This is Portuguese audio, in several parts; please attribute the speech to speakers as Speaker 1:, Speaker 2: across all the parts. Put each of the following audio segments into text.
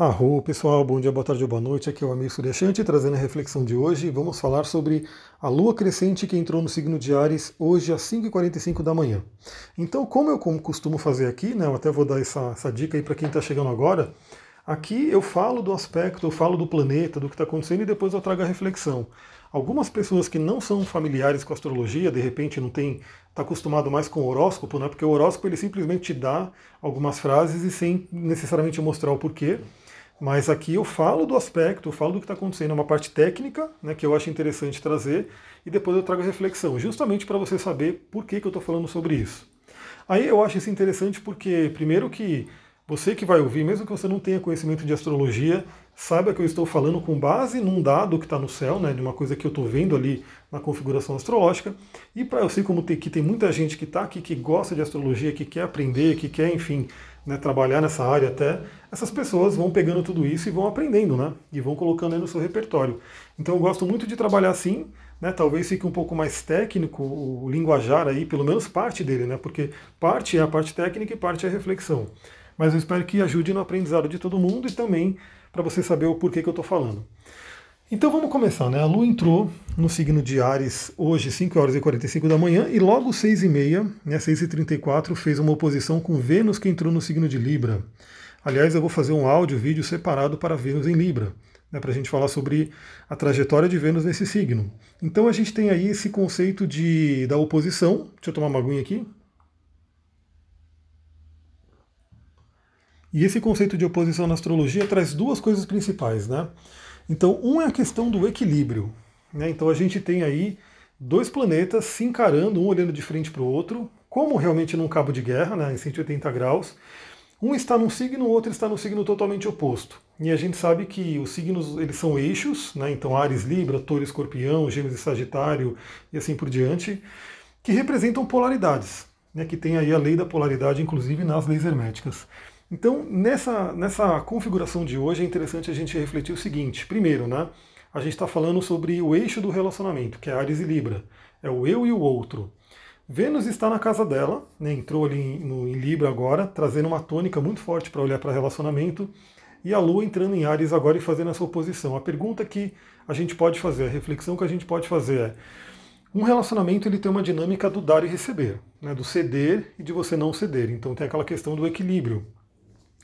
Speaker 1: Arro, pessoal, bom dia, boa tarde ou boa noite. Aqui é o amigo Suryashanti trazendo a reflexão de hoje. Vamos falar sobre a lua crescente que entrou no signo de Ares hoje às 5h45 da manhã. Então, como eu costumo fazer aqui, né, eu até vou dar essa, essa dica aí para quem está chegando agora. Aqui eu falo do aspecto, eu falo do planeta, do que está acontecendo e depois eu trago a reflexão. Algumas pessoas que não são familiares com astrologia, de repente não tem, está acostumado mais com o horóscopo, né? Porque o horóscopo ele simplesmente te dá algumas frases e sem necessariamente mostrar o porquê. Mas aqui eu falo do aspecto, eu falo do que está acontecendo, é uma parte técnica né, que eu acho interessante trazer, e depois eu trago a reflexão, justamente para você saber por que, que eu estou falando sobre isso. Aí eu acho isso interessante porque, primeiro, que você que vai ouvir, mesmo que você não tenha conhecimento de astrologia, saiba que eu estou falando com base num dado que está no céu, né, de uma coisa que eu estou vendo ali na configuração astrológica. E para eu sei como tem, que tem muita gente que está aqui, que gosta de astrologia, que quer aprender, que quer, enfim, né, trabalhar nessa área até, essas pessoas vão pegando tudo isso e vão aprendendo, né? E vão colocando aí no seu repertório. Então eu gosto muito de trabalhar assim, né? Talvez fique um pouco mais técnico o linguajar aí, pelo menos parte dele, né? Porque parte é a parte técnica e parte é a reflexão. Mas eu espero que ajude no aprendizado de todo mundo e também para você saber o porquê que eu estou falando. Então vamos começar, né? A Lua entrou no signo de Ares hoje, 5 horas e 45 da manhã, e logo 6 e meia, né, 6 e 34, fez uma oposição com Vênus que entrou no signo de Libra. Aliás, eu vou fazer um áudio, vídeo separado para Vênus em Libra, né, para a gente falar sobre a trajetória de Vênus nesse signo. Então a gente tem aí esse conceito de da oposição. Deixa eu tomar uma aguinha aqui. E esse conceito de oposição na astrologia traz duas coisas principais, né? Então, um é a questão do equilíbrio. Né? Então, a gente tem aí dois planetas se encarando, um olhando de frente para o outro, como realmente num cabo de guerra, né, em 180 graus. Um está num signo, o outro está no signo totalmente oposto. E a gente sabe que os signos eles são eixos, né? então Ares, Libra, Touro, Escorpião, Gêmeos e Sagitário e assim por diante, que representam polaridades, né? que tem aí a lei da polaridade, inclusive nas leis herméticas. Então, nessa, nessa configuração de hoje, é interessante a gente refletir o seguinte: primeiro, né, a gente está falando sobre o eixo do relacionamento, que é Ares e Libra. É o eu e o outro. Vênus está na casa dela, né, entrou ali em, no, em Libra agora, trazendo uma tônica muito forte para olhar para relacionamento, e a Lua entrando em Ares agora e fazendo essa oposição. A pergunta que a gente pode fazer, a reflexão que a gente pode fazer é: um relacionamento ele tem uma dinâmica do dar e receber, né, do ceder e de você não ceder. Então tem aquela questão do equilíbrio.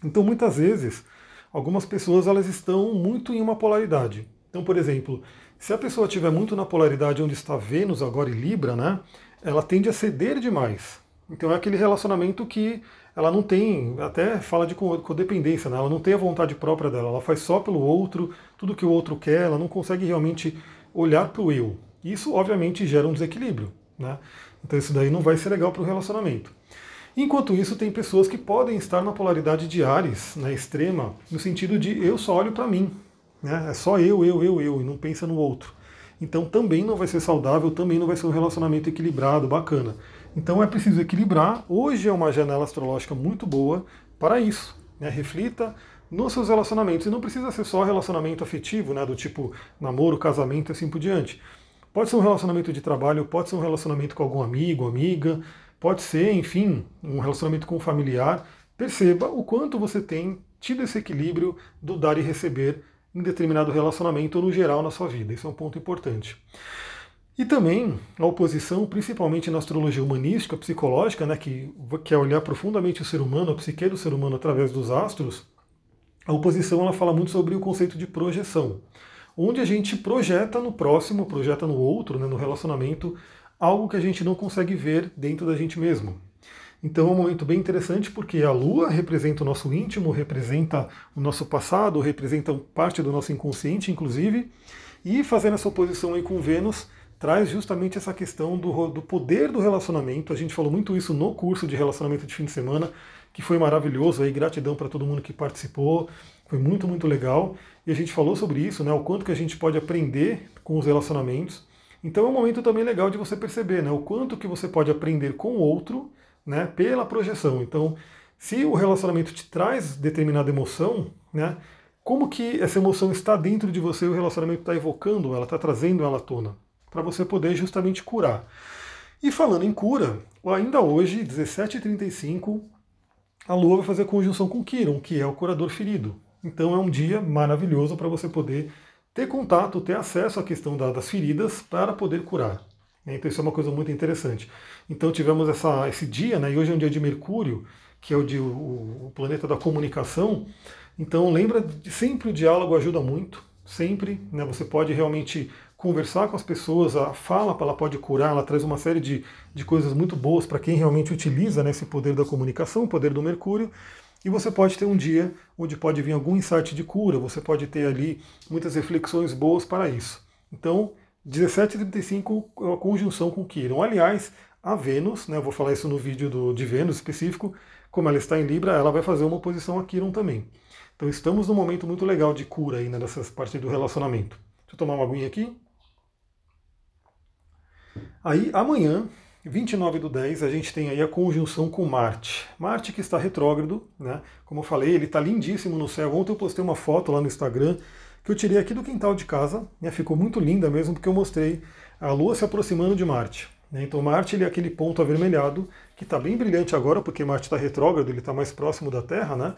Speaker 1: Então, muitas vezes, algumas pessoas elas estão muito em uma polaridade. Então, por exemplo, se a pessoa estiver muito na polaridade onde está Vênus agora e Libra, né, ela tende a ceder demais. Então é aquele relacionamento que ela não tem, até fala de codependência, né? ela não tem a vontade própria dela, ela faz só pelo outro, tudo que o outro quer, ela não consegue realmente olhar para o eu. Isso, obviamente, gera um desequilíbrio. Né? Então isso daí não vai ser legal para o relacionamento. Enquanto isso, tem pessoas que podem estar na polaridade de Ares, na extrema, no sentido de eu só olho para mim. Né? É só eu, eu, eu, eu, e não pensa no outro. Então também não vai ser saudável, também não vai ser um relacionamento equilibrado, bacana. Então é preciso equilibrar. Hoje é uma janela astrológica muito boa para isso. Né? Reflita nos seus relacionamentos. E não precisa ser só relacionamento afetivo, né? do tipo namoro, casamento e assim por diante. Pode ser um relacionamento de trabalho, pode ser um relacionamento com algum amigo, amiga, Pode ser, enfim, um relacionamento com um familiar. Perceba o quanto você tem tido esse equilíbrio do dar e receber em determinado relacionamento ou no geral na sua vida. Isso é um ponto importante. E também a oposição, principalmente na astrologia humanística, psicológica, né, que quer olhar profundamente o ser humano, a psique do ser humano através dos astros, a oposição ela fala muito sobre o conceito de projeção, onde a gente projeta no próximo, projeta no outro, né, no relacionamento, algo que a gente não consegue ver dentro da gente mesmo. Então é um momento bem interessante porque a Lua representa o nosso íntimo, representa o nosso passado, representa parte do nosso inconsciente, inclusive, e fazendo essa oposição aí com Vênus traz justamente essa questão do, do poder do relacionamento. A gente falou muito isso no curso de relacionamento de fim de semana, que foi maravilhoso. Aí gratidão para todo mundo que participou, foi muito muito legal. E a gente falou sobre isso, né? O quanto que a gente pode aprender com os relacionamentos. Então é um momento também legal de você perceber né, o quanto que você pode aprender com o outro né, pela projeção. Então, se o relacionamento te traz determinada emoção, né, como que essa emoção está dentro de você, o relacionamento está evocando ela, está trazendo ela à tona, para você poder justamente curar. E falando em cura, ainda hoje, 17h35, a Lua vai fazer conjunção com Quiron, que é o curador ferido. Então é um dia maravilhoso para você poder ter contato, ter acesso à questão das feridas para poder curar. Então isso é uma coisa muito interessante. Então tivemos essa, esse dia, né, e hoje é um dia de Mercúrio, que é o, de, o, o planeta da comunicação. Então lembra de sempre o diálogo ajuda muito, sempre. Né, você pode realmente conversar com as pessoas, a fala ela pode curar, ela traz uma série de, de coisas muito boas para quem realmente utiliza né, esse poder da comunicação, o poder do Mercúrio. E você pode ter um dia onde pode vir algum insight de cura, você pode ter ali muitas reflexões boas para isso. Então, 1735 é uma conjunção com Quiron. Aliás, a Vênus, né, eu vou falar isso no vídeo do, de Vênus específico, como ela está em Libra, ela vai fazer uma oposição a Quiron também. Então estamos num momento muito legal de cura aí né, partes do relacionamento. Deixa eu tomar uma aguinha aqui. Aí amanhã, 29 do 10, a gente tem aí a conjunção com Marte. Marte que está retrógrado, né? Como eu falei, ele está lindíssimo no céu. Ontem eu postei uma foto lá no Instagram que eu tirei aqui do quintal de casa, né? ficou muito linda mesmo, porque eu mostrei a Lua se aproximando de Marte. Né? Então Marte ele é aquele ponto avermelhado, que está bem brilhante agora, porque Marte está retrógrado, ele está mais próximo da Terra, né?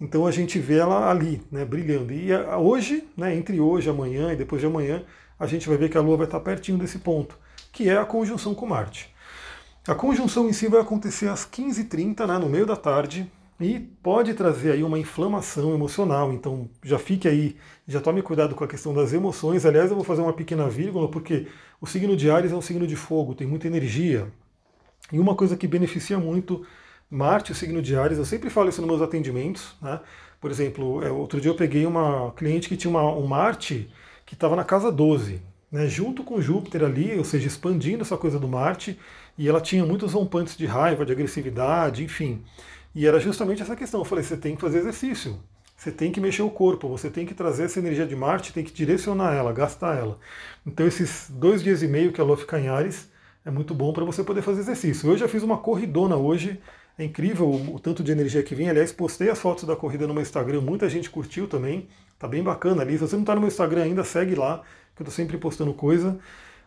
Speaker 1: Então a gente vê ela ali, né, brilhando. E hoje, né, entre hoje, amanhã e depois de amanhã, a gente vai ver que a Lua vai estar pertinho desse ponto que é a conjunção com Marte. A conjunção em si vai acontecer às 15h30, né, no meio da tarde, e pode trazer aí uma inflamação emocional. Então já fique aí, já tome cuidado com a questão das emoções. Aliás, eu vou fazer uma pequena vírgula, porque o signo de Ares é um signo de fogo, tem muita energia. E uma coisa que beneficia muito Marte, o signo de Ares, eu sempre falo isso nos meus atendimentos. Né? Por exemplo, é, outro dia eu peguei uma cliente que tinha uma, um Marte que estava na casa 12 né, junto com Júpiter ali, ou seja, expandindo essa coisa do Marte, e ela tinha muitos rompantes de raiva, de agressividade, enfim. E era justamente essa questão. Eu falei: você tem que fazer exercício, você tem que mexer o corpo, você tem que trazer essa energia de Marte, tem que direcionar ela, gastar ela. Então, esses dois dias e meio que a Lua fica em Ares é muito bom para você poder fazer exercício. Eu já fiz uma corridona hoje, é incrível o, o tanto de energia que vem. Aliás, postei as fotos da corrida no meu Instagram, muita gente curtiu também, tá bem bacana ali. Se você não está no meu Instagram ainda, segue lá que eu estou sempre postando coisa.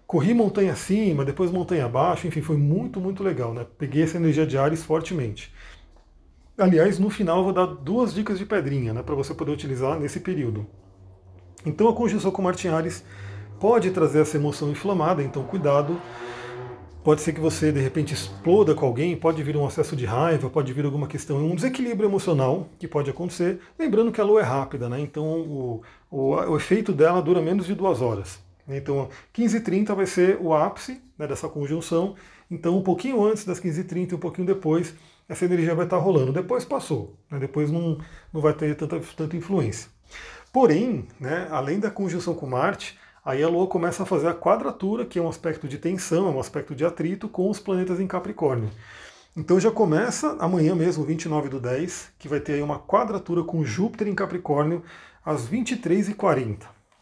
Speaker 1: Corri montanha acima, depois montanha abaixo, enfim, foi muito, muito legal, né? Peguei essa energia de Ares fortemente. Aliás, no final eu vou dar duas dicas de pedrinha, né, para você poder utilizar nesse período. Então a conjunção com Marte Ares pode trazer essa emoção inflamada, então cuidado. Pode ser que você de repente exploda com alguém, pode vir um acesso de raiva, pode vir alguma questão, um desequilíbrio emocional que pode acontecer. Lembrando que a lua é rápida, né? Então o, o, o efeito dela dura menos de duas horas. Então 15h30 vai ser o ápice né, dessa conjunção. Então um pouquinho antes das 15h30 e um pouquinho depois, essa energia vai estar rolando. Depois passou, né? depois não, não vai ter tanta, tanta influência. Porém, né, além da conjunção com Marte, Aí a Lua começa a fazer a quadratura, que é um aspecto de tensão, é um aspecto de atrito com os planetas em Capricórnio. Então já começa amanhã mesmo, 29 do 10, que vai ter aí uma quadratura com Júpiter em Capricórnio às 23h40.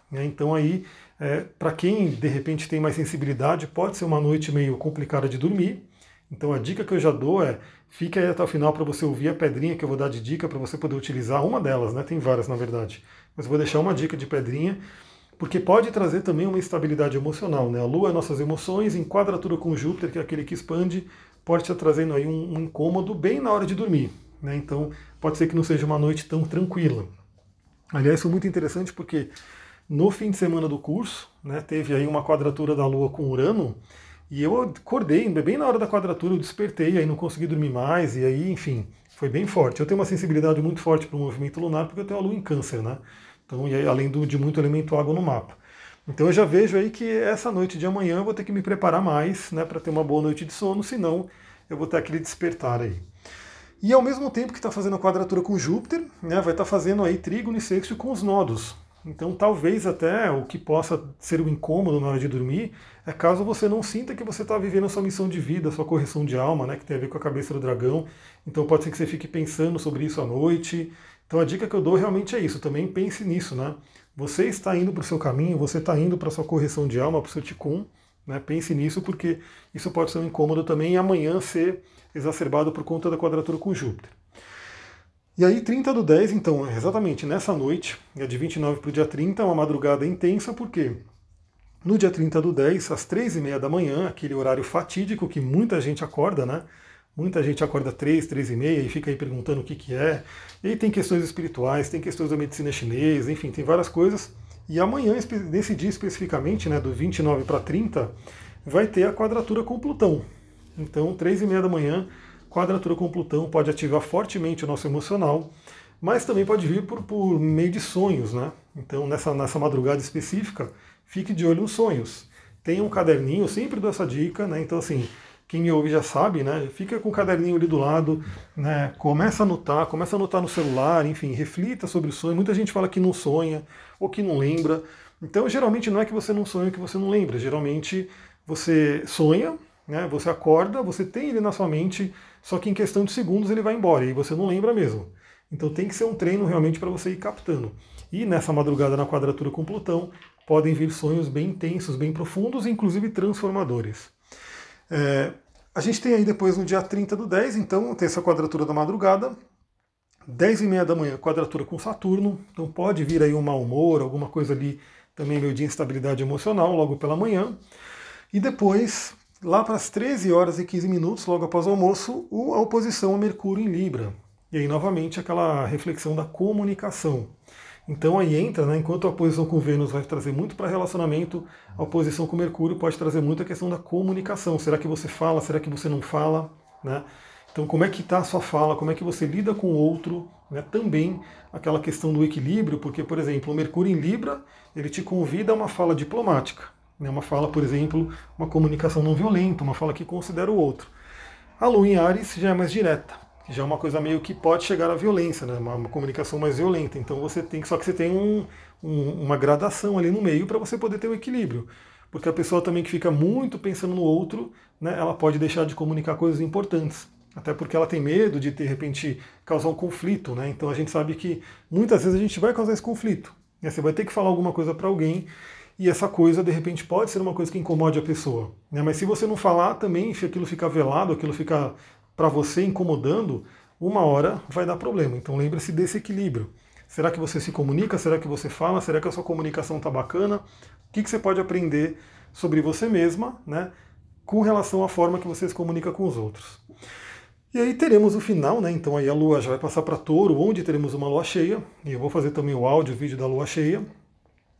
Speaker 1: Né? Então aí, é, para quem de repente tem mais sensibilidade, pode ser uma noite meio complicada de dormir. Então a dica que eu já dou é, fique aí até o final para você ouvir a pedrinha que eu vou dar de dica para você poder utilizar, uma delas, né? Tem várias na verdade. Mas vou deixar uma dica de pedrinha porque pode trazer também uma instabilidade emocional. Né? A Lua é nossas emoções, em quadratura com Júpiter, que é aquele que expande, pode estar trazendo aí um, um incômodo bem na hora de dormir. Né? Então pode ser que não seja uma noite tão tranquila. Aliás, foi muito interessante porque no fim de semana do curso, né, teve aí uma quadratura da Lua com Urano, e eu acordei, bem na hora da quadratura, eu despertei, aí não consegui dormir mais, e aí, enfim, foi bem forte. Eu tenho uma sensibilidade muito forte para o movimento lunar, porque eu tenho a Lua em câncer, né? Então, e além do, de muito elemento água no mapa. Então eu já vejo aí que essa noite de amanhã eu vou ter que me preparar mais, né, para ter uma boa noite de sono, senão eu vou ter aquele despertar aí. E ao mesmo tempo que está fazendo a quadratura com Júpiter, né, vai estar tá fazendo aí trígono e sexto com os nodos. Então talvez até o que possa ser um incômodo na hora de dormir é caso você não sinta que você está vivendo a sua missão de vida, a sua correção de alma, né, que tem a ver com a cabeça do dragão. Então pode ser que você fique pensando sobre isso à noite, então a dica que eu dou realmente é isso, também pense nisso, né? Você está indo para o seu caminho, você está indo para a sua correção de alma, para o seu ticum, né? Pense nisso porque isso pode ser um incômodo também e amanhã ser exacerbado por conta da quadratura com Júpiter. E aí, 30 do 10, então, exatamente nessa noite, é de 29 para o dia 30, uma madrugada intensa, porque no dia 30 do 10, às 3 e meia da manhã, aquele horário fatídico que muita gente acorda, né? Muita gente acorda três, três e meia e fica aí perguntando o que, que é. E aí tem questões espirituais, tem questões da medicina chinesa, enfim, tem várias coisas. E amanhã, nesse dia especificamente, né, do 29 para 30, vai ter a quadratura com Plutão. Então, três e meia da manhã, quadratura com Plutão pode ativar fortemente o nosso emocional, mas também pode vir por, por meio de sonhos, né? Então, nessa, nessa madrugada específica, fique de olho nos sonhos. Tenha um caderninho, sempre dou essa dica, né? Então, assim, quem me ouve já sabe, né? Fica com o caderninho ali do lado, né? Começa a anotar, começa a anotar no celular, enfim, reflita sobre o sonho. Muita gente fala que não sonha ou que não lembra. Então, geralmente não é que você não sonha, que você não lembra. Geralmente você sonha, né? Você acorda, você tem ele na sua mente, só que em questão de segundos ele vai embora e você não lembra mesmo. Então tem que ser um treino realmente para você ir captando. E nessa madrugada na quadratura com Plutão, podem vir sonhos bem intensos, bem profundos, inclusive transformadores. É, a gente tem aí depois no dia 30 do 10, então tem essa quadratura da madrugada. 10 e meia da manhã, quadratura com Saturno. Então pode vir aí um mau humor, alguma coisa ali também meio de instabilidade emocional logo pela manhã. E depois, lá para as 13 horas e 15 minutos, logo após o almoço, a oposição a Mercúrio em Libra. E aí, novamente, aquela reflexão da comunicação. Então aí entra, né, enquanto a oposição com Vênus vai trazer muito para relacionamento, a oposição com Mercúrio pode trazer muito a questão da comunicação. Será que você fala? Será que você não fala? Né? Então como é que está a sua fala? Como é que você lida com o outro? Né? Também aquela questão do equilíbrio, porque, por exemplo, o Mercúrio em Libra, ele te convida a uma fala diplomática. Né? Uma fala, por exemplo, uma comunicação não violenta, uma fala que considera o outro. A Lua em Ares já é mais direta já é uma coisa meio que pode chegar à violência, né? uma, uma comunicação mais violenta. Então você tem só que você tem um, um, uma gradação ali no meio para você poder ter o um equilíbrio. Porque a pessoa também que fica muito pensando no outro, né, ela pode deixar de comunicar coisas importantes. Até porque ela tem medo de, de repente, causar um conflito. Né? Então a gente sabe que muitas vezes a gente vai causar esse conflito. Né? Você vai ter que falar alguma coisa para alguém e essa coisa, de repente, pode ser uma coisa que incomode a pessoa. Né? Mas se você não falar também, se aquilo ficar velado, aquilo ficar para você incomodando, uma hora vai dar problema. Então lembre-se desse equilíbrio. Será que você se comunica? Será que você fala? Será que a sua comunicação está bacana? O que, que você pode aprender sobre você mesma, né? Com relação à forma que você se comunica com os outros. E aí teremos o final, né? Então aí a lua já vai passar para touro, onde teremos uma lua cheia. E eu vou fazer também o áudio, o vídeo da lua cheia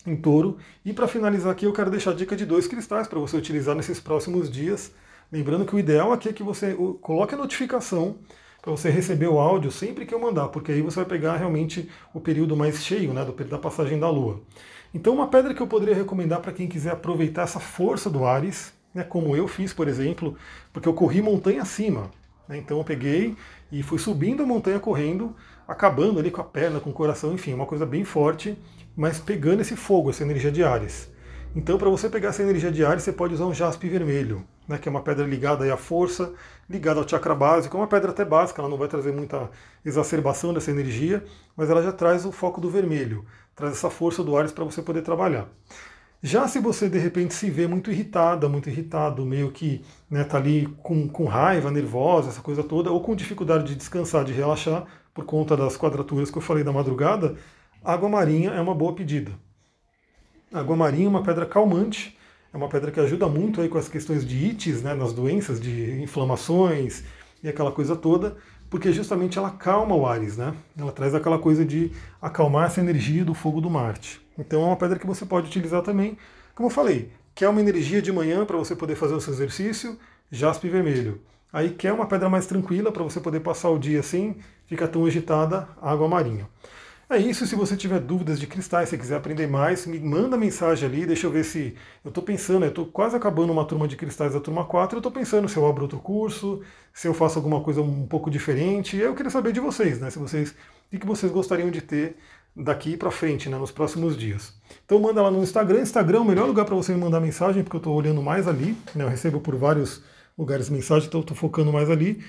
Speaker 1: em touro. E para finalizar aqui, eu quero deixar a dica de dois cristais para você utilizar nesses próximos dias. Lembrando que o ideal aqui é que você coloque a notificação para você receber o áudio sempre que eu mandar, porque aí você vai pegar realmente o período mais cheio, né, da passagem da Lua. Então, uma pedra que eu poderia recomendar para quem quiser aproveitar essa força do Ares, né, como eu fiz, por exemplo, porque eu corri montanha acima. Né, então, eu peguei e fui subindo a montanha correndo, acabando ali com a perna, com o coração, enfim, uma coisa bem forte, mas pegando esse fogo, essa energia de Ares. Então, para você pegar essa energia de Ares, você pode usar um jaspe vermelho né, que é uma pedra ligada à força, ligada ao chakra básico, é uma pedra até básica, ela não vai trazer muita exacerbação dessa energia, mas ela já traz o foco do vermelho, traz essa força do Ares para você poder trabalhar. Já se você de repente se vê muito irritada, muito irritado, meio que está né, tá ali com, com raiva, nervosa, essa coisa toda, ou com dificuldade de descansar, de relaxar, por conta das quadraturas que eu falei da madrugada, água marinha é uma boa pedida. Água marinha é uma pedra calmante, é uma pedra que ajuda muito aí com as questões de ites, né, nas doenças, de inflamações e aquela coisa toda, porque justamente ela calma o Ares, né? Ela traz aquela coisa de acalmar essa energia do fogo do Marte. Então é uma pedra que você pode utilizar também, como eu falei, quer uma energia de manhã para você poder fazer o seu exercício, jaspe vermelho. Aí quer uma pedra mais tranquila para você poder passar o dia assim, fica tão agitada, água marinha. É isso, se você tiver dúvidas de cristais, se quiser aprender mais, me manda mensagem ali, deixa eu ver se. Eu estou pensando, eu estou quase acabando uma turma de cristais da turma 4, eu estou pensando se eu abro outro curso, se eu faço alguma coisa um pouco diferente. Eu queria saber de vocês, né? Se vocês. O que vocês gostariam de ter daqui para frente, né, nos próximos dias. Então manda lá no Instagram. Instagram é o melhor lugar para você me mandar mensagem, porque eu estou olhando mais ali. Né, eu recebo por vários lugares mensagem, então estou focando mais ali.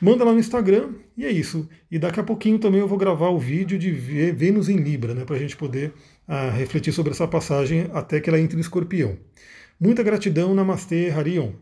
Speaker 1: Manda lá no Instagram e é isso. E daqui a pouquinho também eu vou gravar o vídeo de Vênus em Libra, né, para a gente poder uh, refletir sobre essa passagem até que ela entre em escorpião. Muita gratidão, Namastê, Harion.